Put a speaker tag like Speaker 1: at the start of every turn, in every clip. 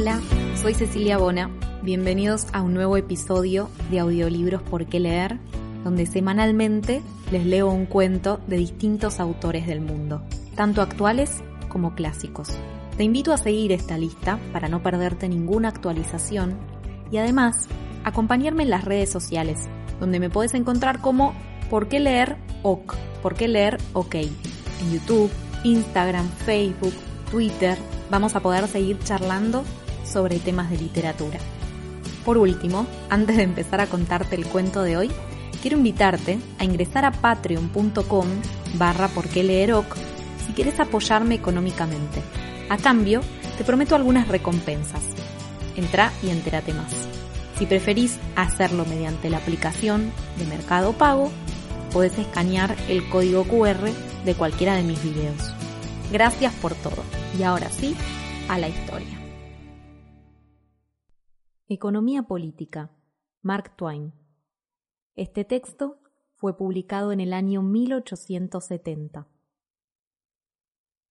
Speaker 1: Hola, soy Cecilia Bona. Bienvenidos a un nuevo episodio de Audiolibros por qué leer, donde semanalmente les leo un cuento de distintos autores del mundo, tanto actuales como clásicos. Te invito a seguir esta lista para no perderte ninguna actualización y además acompañarme en las redes sociales, donde me puedes encontrar como por qué leer OK, por qué leer OK, en YouTube, Instagram, Facebook, Twitter, vamos a poder seguir charlando sobre temas de literatura. Por último, antes de empezar a contarte el cuento de hoy, quiero invitarte a ingresar a patreon.com barra si quieres apoyarme económicamente. A cambio, te prometo algunas recompensas. Entra y entérate más. Si preferís hacerlo mediante la aplicación de Mercado Pago, podés escanear el código QR de cualquiera de mis videos. Gracias por todo. Y ahora sí, a la historia. Economía política. Mark Twain. Este texto fue publicado en el año 1870.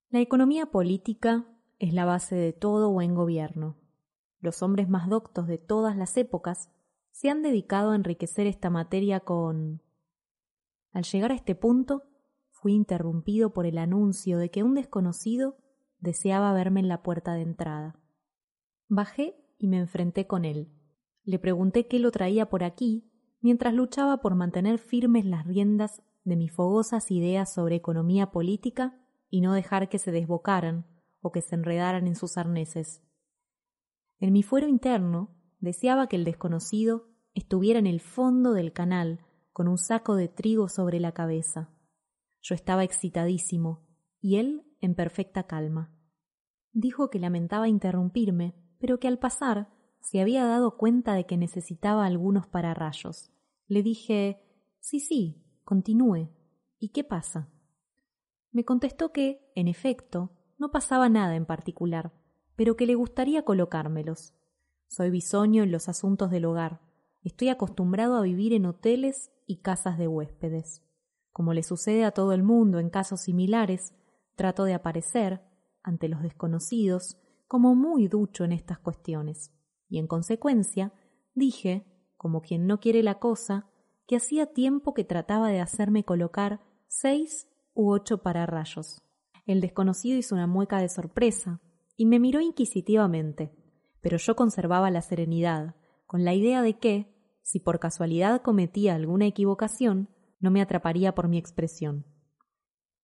Speaker 1: La economía política es la base de todo buen gobierno. Los hombres más doctos de todas las épocas se han dedicado a enriquecer esta materia con... Al llegar a este punto, fui interrumpido por el anuncio de que un desconocido deseaba verme en la puerta de entrada. Bajé y me enfrenté con él. Le pregunté qué lo traía por aquí, mientras luchaba por mantener firmes las riendas de mis fogosas ideas sobre economía política y no dejar que se desbocaran o que se enredaran en sus arneses. En mi fuero interno deseaba que el desconocido estuviera en el fondo del canal con un saco de trigo sobre la cabeza. Yo estaba excitadísimo y él en perfecta calma. Dijo que lamentaba interrumpirme, pero que al pasar se había dado cuenta de que necesitaba algunos pararrayos. Le dije Sí, sí, continúe. ¿Y qué pasa? Me contestó que, en efecto, no pasaba nada en particular, pero que le gustaría colocármelos. Soy bisoño en los asuntos del hogar. Estoy acostumbrado a vivir en hoteles y casas de huéspedes. Como le sucede a todo el mundo en casos similares, trato de aparecer, ante los desconocidos, como muy ducho en estas cuestiones, y en consecuencia dije, como quien no quiere la cosa, que hacía tiempo que trataba de hacerme colocar seis u ocho pararrayos. El desconocido hizo una mueca de sorpresa y me miró inquisitivamente, pero yo conservaba la serenidad, con la idea de que, si por casualidad cometía alguna equivocación, no me atraparía por mi expresión.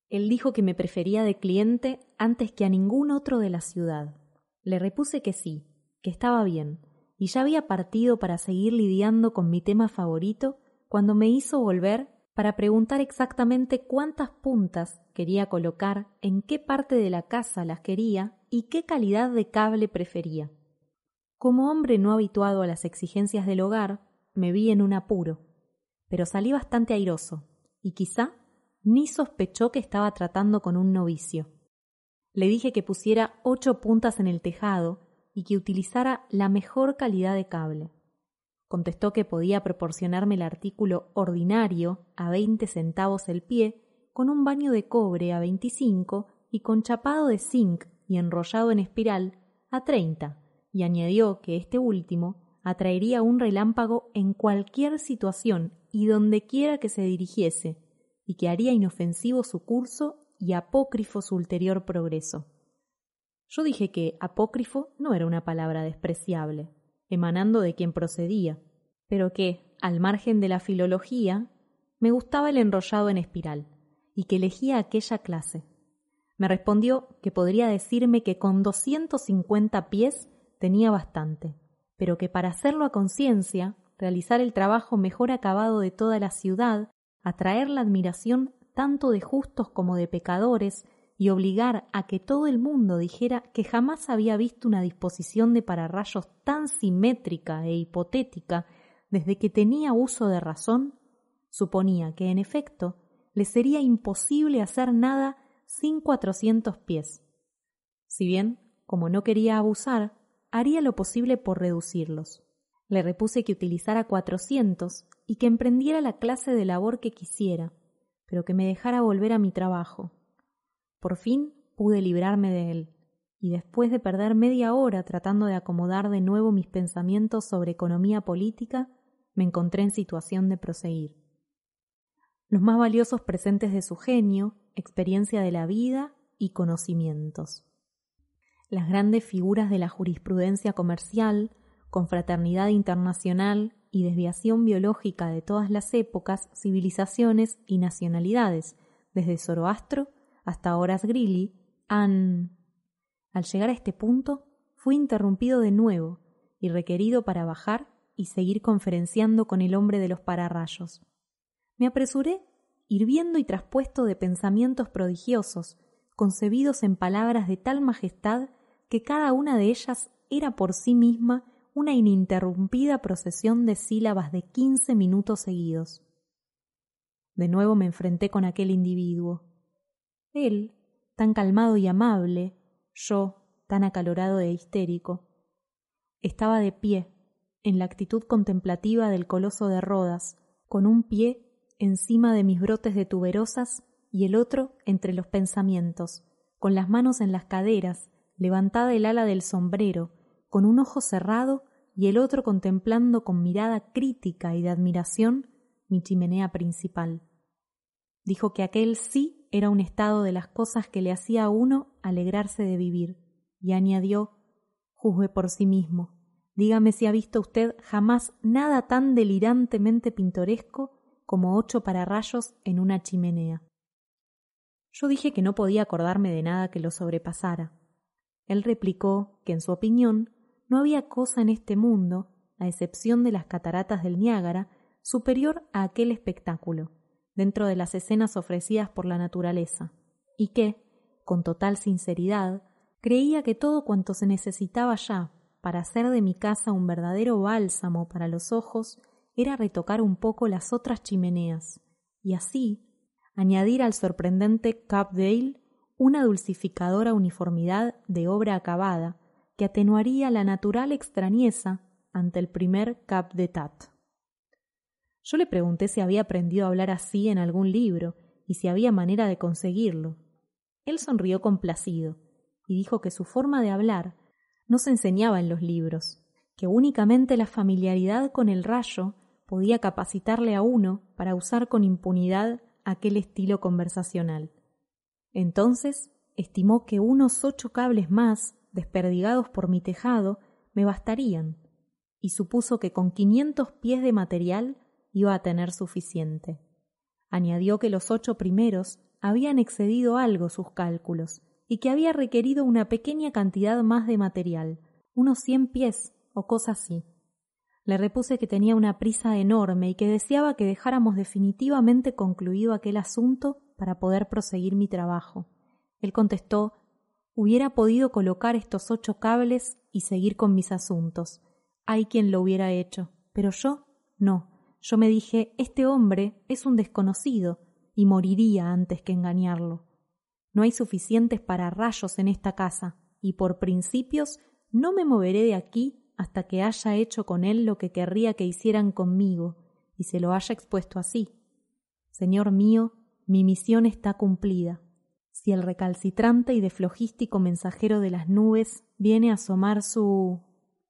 Speaker 1: Él dijo que me prefería de cliente antes que a ningún otro de la ciudad. Le repuse que sí, que estaba bien, y ya había partido para seguir lidiando con mi tema favorito cuando me hizo volver para preguntar exactamente cuántas puntas quería colocar, en qué parte de la casa las quería y qué calidad de cable prefería. Como hombre no habituado a las exigencias del hogar, me vi en un apuro pero salí bastante airoso, y quizá ni sospechó que estaba tratando con un novicio. Le dije que pusiera ocho puntas en el tejado y que utilizara la mejor calidad de cable. Contestó que podía proporcionarme el artículo ordinario a veinte centavos el pie, con un baño de cobre a veinticinco y con chapado de zinc y enrollado en espiral a treinta, y añadió que este último atraería un relámpago en cualquier situación y donde quiera que se dirigiese, y que haría inofensivo su curso y apócrifo su ulterior progreso. Yo dije que apócrifo no era una palabra despreciable, emanando de quien procedía, pero que, al margen de la filología, me gustaba el enrollado en espiral, y que elegía aquella clase. Me respondió que podría decirme que con doscientos cincuenta pies tenía bastante, pero que para hacerlo a conciencia realizar el trabajo mejor acabado de toda la ciudad, atraer la admiración tanto de justos como de pecadores, y obligar a que todo el mundo dijera que jamás había visto una disposición de pararrayos tan simétrica e hipotética desde que tenía uso de razón, suponía que en efecto le sería imposible hacer nada sin cuatrocientos pies. Si bien, como no quería abusar, haría lo posible por reducirlos. Le repuse que utilizara cuatrocientos y que emprendiera la clase de labor que quisiera, pero que me dejara volver a mi trabajo. Por fin pude librarme de él, y después de perder media hora tratando de acomodar de nuevo mis pensamientos sobre economía política, me encontré en situación de proseguir. Los más valiosos presentes de su genio, experiencia de la vida y conocimientos. Las grandes figuras de la jurisprudencia comercial, confraternidad internacional y desviación biológica de todas las épocas, civilizaciones y nacionalidades, desde Zoroastro hasta Horace Greeley, han... Al llegar a este punto, fui interrumpido de nuevo y requerido para bajar y seguir conferenciando con el hombre de los pararrayos. Me apresuré, hirviendo y traspuesto de pensamientos prodigiosos, concebidos en palabras de tal majestad que cada una de ellas era por sí misma una ininterrumpida procesión de sílabas de quince minutos seguidos. De nuevo me enfrenté con aquel individuo. Él, tan calmado y amable, yo, tan acalorado e histérico. Estaba de pie, en la actitud contemplativa del coloso de Rodas, con un pie encima de mis brotes de tuberosas y el otro entre los pensamientos, con las manos en las caderas, levantada el ala del sombrero, con un ojo cerrado y el otro contemplando con mirada crítica y de admiración mi chimenea principal. Dijo que aquel sí era un estado de las cosas que le hacía a uno alegrarse de vivir, y añadió juzgue por sí mismo. Dígame si ha visto usted jamás nada tan delirantemente pintoresco como ocho pararrayos en una chimenea. Yo dije que no podía acordarme de nada que lo sobrepasara. Él replicó que, en su opinión, no había cosa en este mundo, a excepción de las cataratas del Niágara, superior a aquel espectáculo, dentro de las escenas ofrecidas por la naturaleza, y que, con total sinceridad, creía que todo cuanto se necesitaba ya para hacer de mi casa un verdadero bálsamo para los ojos era retocar un poco las otras chimeneas, y así añadir al sorprendente Cap Dale una dulcificadora uniformidad de obra acabada que atenuaría la natural extrañeza ante el primer Cap de Tat. Yo le pregunté si había aprendido a hablar así en algún libro y si había manera de conseguirlo. Él sonrió complacido y dijo que su forma de hablar no se enseñaba en los libros, que únicamente la familiaridad con el rayo podía capacitarle a uno para usar con impunidad aquel estilo conversacional. Entonces estimó que unos ocho cables más, desperdigados por mi tejado, me bastarían, y supuso que con quinientos pies de material iba a tener suficiente. Añadió que los ocho primeros habían excedido algo sus cálculos, y que había requerido una pequeña cantidad más de material, unos cien pies o cosa así. Le repuse que tenía una prisa enorme y que deseaba que dejáramos definitivamente concluido aquel asunto para poder proseguir mi trabajo. Él contestó hubiera podido colocar estos ocho cables y seguir con mis asuntos. Hay quien lo hubiera hecho, pero yo no. Yo me dije este hombre es un desconocido y moriría antes que engañarlo. No hay suficientes para rayos en esta casa, y por principios no me moveré de aquí hasta que haya hecho con él lo que querría que hicieran conmigo, y se lo haya expuesto así. Señor mío, mi misión está cumplida. Si el recalcitrante y deflogístico mensajero de las nubes viene a asomar su.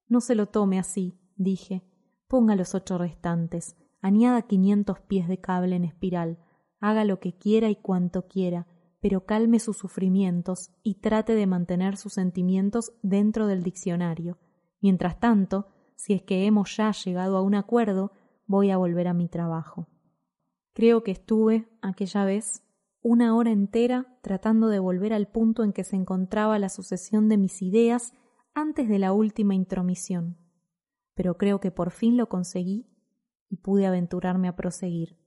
Speaker 1: No se lo tome así, dije. Ponga los ocho restantes, añada quinientos pies de cable en espiral, haga lo que quiera y cuanto quiera, pero calme sus sufrimientos y trate de mantener sus sentimientos dentro del diccionario. Mientras tanto, si es que hemos ya llegado a un acuerdo, voy a volver a mi trabajo. Creo que estuve, aquella vez, una hora entera tratando de volver al punto en que se encontraba la sucesión de mis ideas antes de la última intromisión. Pero creo que por fin lo conseguí y pude aventurarme a proseguir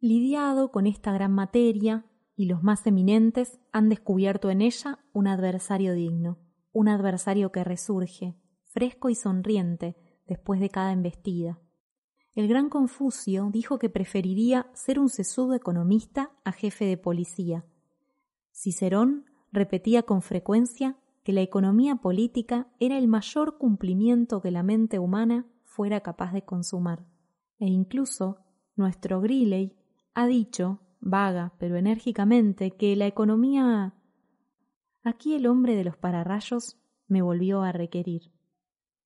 Speaker 1: lidiado con esta gran materia y los más eminentes han descubierto en ella un adversario digno, un adversario que resurge, fresco y sonriente, después de cada embestida. El gran Confucio dijo que preferiría ser un sesudo economista a jefe de policía. Cicerón repetía con frecuencia que la economía política era el mayor cumplimiento que la mente humana fuera capaz de consumar. E incluso nuestro Griley ha dicho, vaga pero enérgicamente, que la economía Aquí el hombre de los pararrayos me volvió a requerir.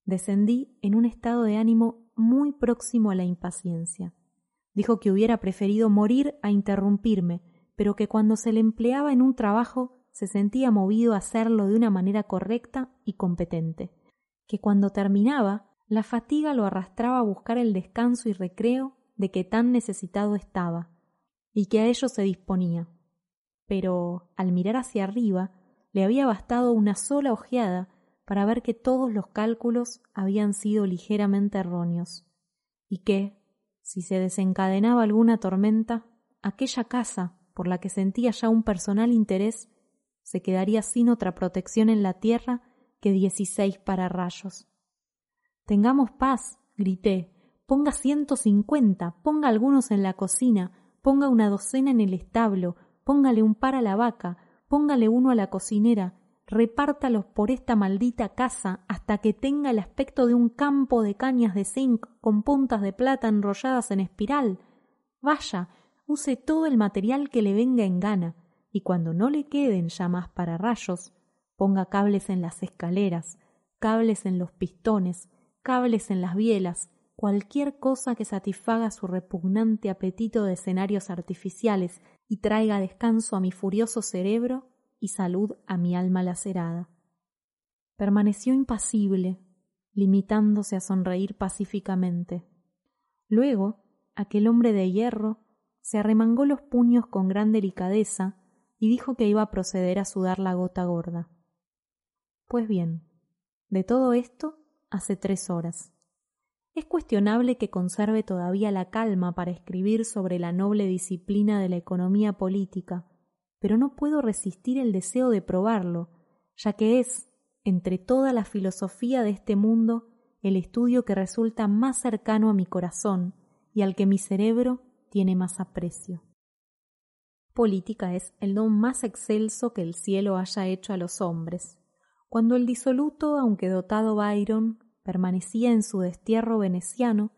Speaker 1: Descendí en un estado de ánimo muy próximo a la impaciencia. Dijo que hubiera preferido morir a interrumpirme, pero que cuando se le empleaba en un trabajo se sentía movido a hacerlo de una manera correcta y competente, que cuando terminaba la fatiga lo arrastraba a buscar el descanso y recreo de que tan necesitado estaba, y que a ello se disponía. Pero, al mirar hacia arriba, le había bastado una sola ojeada para ver que todos los cálculos habían sido ligeramente erróneos, y que, si se desencadenaba alguna tormenta, aquella casa, por la que sentía ya un personal interés, se quedaría sin otra protección en la tierra que dieciséis pararrayos. Tengamos paz, grité. Ponga ciento cincuenta, ponga algunos en la cocina, ponga una docena en el establo, póngale un par a la vaca, póngale uno a la cocinera, repártalos por esta maldita casa hasta que tenga el aspecto de un campo de cañas de zinc con puntas de plata enrolladas en espiral. Vaya, use todo el material que le venga en gana, y cuando no le queden ya más para rayos, ponga cables en las escaleras, cables en los pistones, cables en las bielas, cualquier cosa que satisfaga su repugnante apetito de escenarios artificiales y traiga descanso a mi furioso cerebro y salud a mi alma lacerada. Permaneció impasible, limitándose a sonreír pacíficamente. Luego, aquel hombre de hierro se arremangó los puños con gran delicadeza y dijo que iba a proceder a sudar la gota gorda. Pues bien, de todo esto hace tres horas. Es cuestionable que conserve todavía la calma para escribir sobre la noble disciplina de la economía política, pero no puedo resistir el deseo de probarlo, ya que es, entre toda la filosofía de este mundo, el estudio que resulta más cercano a mi corazón y al que mi cerebro tiene más aprecio. Política es el don más excelso que el cielo haya hecho a los hombres. Cuando el disoluto, aunque dotado Byron, permanecía en su destierro veneciano,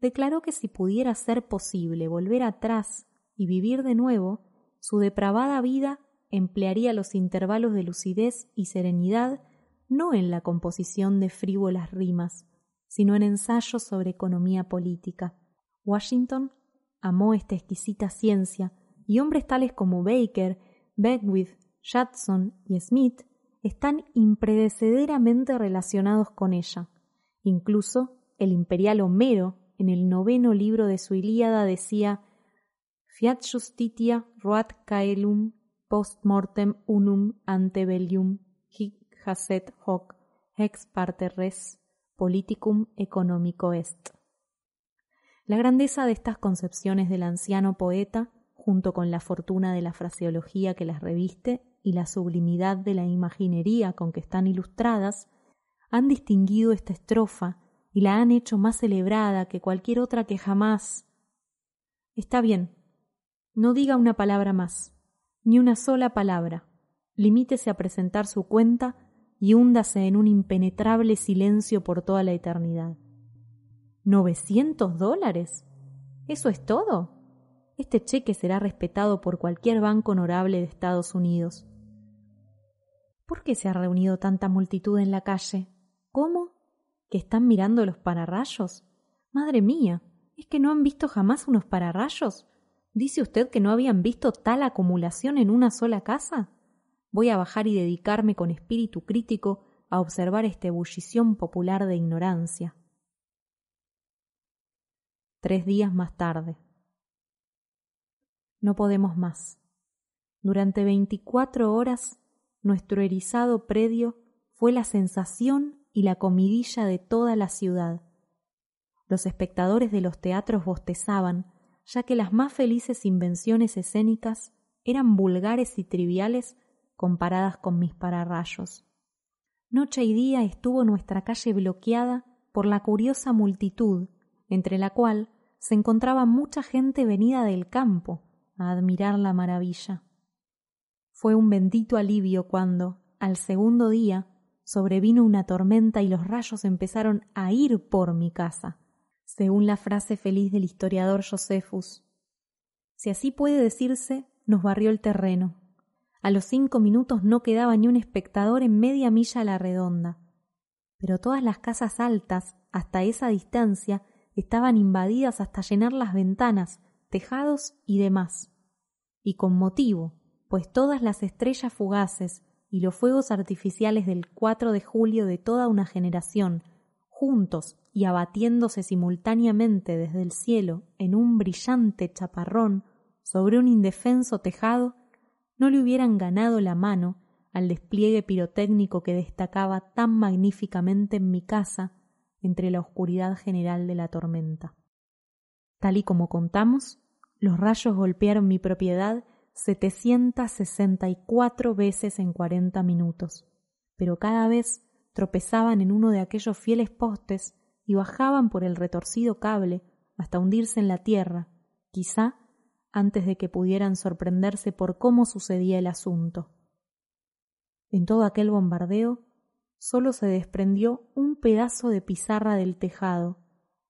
Speaker 1: declaró que si pudiera ser posible volver atrás y vivir de nuevo, su depravada vida emplearía los intervalos de lucidez y serenidad no en la composición de frívolas rimas, sino en ensayos sobre economía política. Washington amó esta exquisita ciencia, y hombres tales como Baker, Beckwith, Judson y Smith están impredecederamente relacionados con ella. Incluso el imperial Homero, en el noveno libro de su Ilíada, decía Fiat justitia roat caelum post mortem unum ante bellium hic haset hoc ex parte res politicum economico est. La grandeza de estas concepciones del anciano poeta, junto con la fortuna de la fraseología que las reviste y la sublimidad de la imaginería con que están ilustradas, han distinguido esta estrofa y la han hecho más celebrada que cualquier otra que jamás. Está bien, no diga una palabra más, ni una sola palabra. Limítese a presentar su cuenta y húndase en un impenetrable silencio por toda la eternidad. ¿Novecientos dólares? ¿Eso es todo? Este cheque será respetado por cualquier banco honorable de Estados Unidos. ¿Por qué se ha reunido tanta multitud en la calle? ¿Cómo? ¿Que están mirando los pararrayos? Madre mía, ¿es que no han visto jamás unos pararrayos? ¿Dice usted que no habían visto tal acumulación en una sola casa? Voy a bajar y dedicarme con espíritu crítico a observar esta ebullición popular de ignorancia. Tres días más tarde. No podemos más. Durante veinticuatro horas nuestro erizado predio fue la sensación y la comidilla de toda la ciudad. Los espectadores de los teatros bostezaban, ya que las más felices invenciones escénicas eran vulgares y triviales comparadas con mis pararrayos. Noche y día estuvo nuestra calle bloqueada por la curiosa multitud, entre la cual se encontraba mucha gente venida del campo a admirar la maravilla. Fue un bendito alivio cuando, al segundo día, sobrevino una tormenta y los rayos empezaron a ir por mi casa según la frase feliz del historiador Josephus. Si así puede decirse, nos barrió el terreno. A los cinco minutos no quedaba ni un espectador en media milla a la redonda. Pero todas las casas altas, hasta esa distancia, estaban invadidas hasta llenar las ventanas, tejados y demás. Y con motivo, pues todas las estrellas fugaces y los fuegos artificiales del 4 de julio de toda una generación, juntos y abatiéndose simultáneamente desde el cielo en un brillante chaparrón sobre un indefenso tejado, no le hubieran ganado la mano al despliegue pirotécnico que destacaba tan magníficamente en mi casa entre la oscuridad general de la tormenta. Tal y como contamos, los rayos golpearon mi propiedad setecientas sesenta y cuatro veces en cuarenta minutos, pero cada vez tropezaban en uno de aquellos fieles postes y bajaban por el retorcido cable hasta hundirse en la tierra, quizá antes de que pudieran sorprenderse por cómo sucedía el asunto. En todo aquel bombardeo solo se desprendió un pedazo de pizarra del tejado,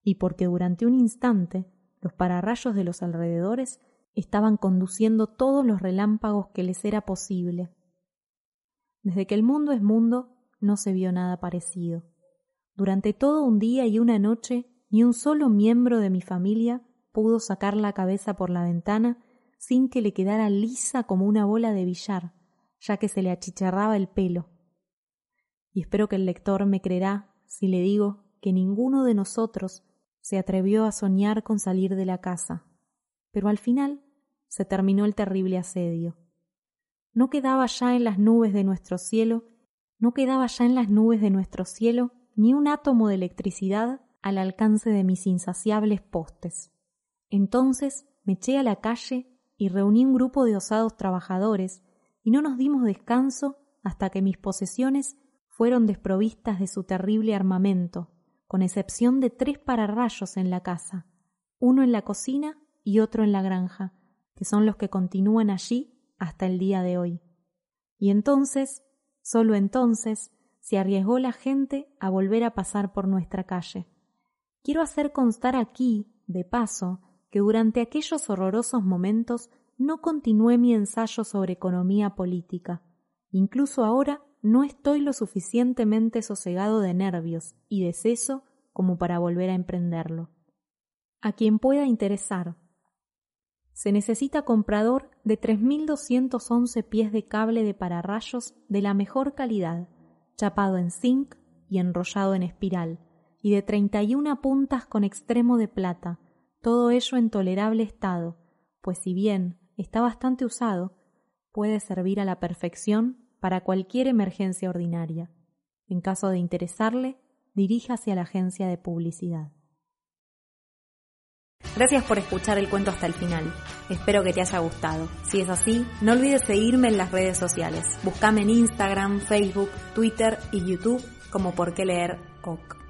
Speaker 1: y porque durante un instante los pararrayos de los alrededores estaban conduciendo todos los relámpagos que les era posible. Desde que el mundo es mundo, no se vio nada parecido. Durante todo un día y una noche, ni un solo miembro de mi familia pudo sacar la cabeza por la ventana sin que le quedara lisa como una bola de billar, ya que se le achicharraba el pelo. Y espero que el lector me creerá si le digo que ninguno de nosotros se atrevió a soñar con salir de la casa. Pero al final se terminó el terrible asedio. No quedaba ya en las nubes de nuestro cielo, no quedaba ya en las nubes de nuestro cielo ni un átomo de electricidad al alcance de mis insaciables postes. Entonces me eché a la calle y reuní un grupo de osados trabajadores, y no nos dimos descanso hasta que mis posesiones fueron desprovistas de su terrible armamento, con excepción de tres pararrayos en la casa, uno en la cocina y otro en la granja, que son los que continúan allí hasta el día de hoy. Y entonces, solo entonces, se arriesgó la gente a volver a pasar por nuestra calle. Quiero hacer constar aquí, de paso, que durante aquellos horrorosos momentos no continué mi ensayo sobre economía política. Incluso ahora no estoy lo suficientemente sosegado de nervios y de seso como para volver a emprenderlo. A quien pueda interesar. Se necesita comprador de 3.211 pies de cable de pararrayos de la mejor calidad, chapado en zinc y enrollado en espiral, y de 31 puntas con extremo de plata, todo ello en tolerable estado, pues si bien está bastante usado, puede servir a la perfección para cualquier emergencia ordinaria. En caso de interesarle, diríjase a la agencia de publicidad. Gracias por escuchar el cuento hasta el final. Espero que te haya gustado. Si es así, no olvides seguirme en las redes sociales. Búscame en Instagram, Facebook, Twitter y YouTube como por qué leer OC.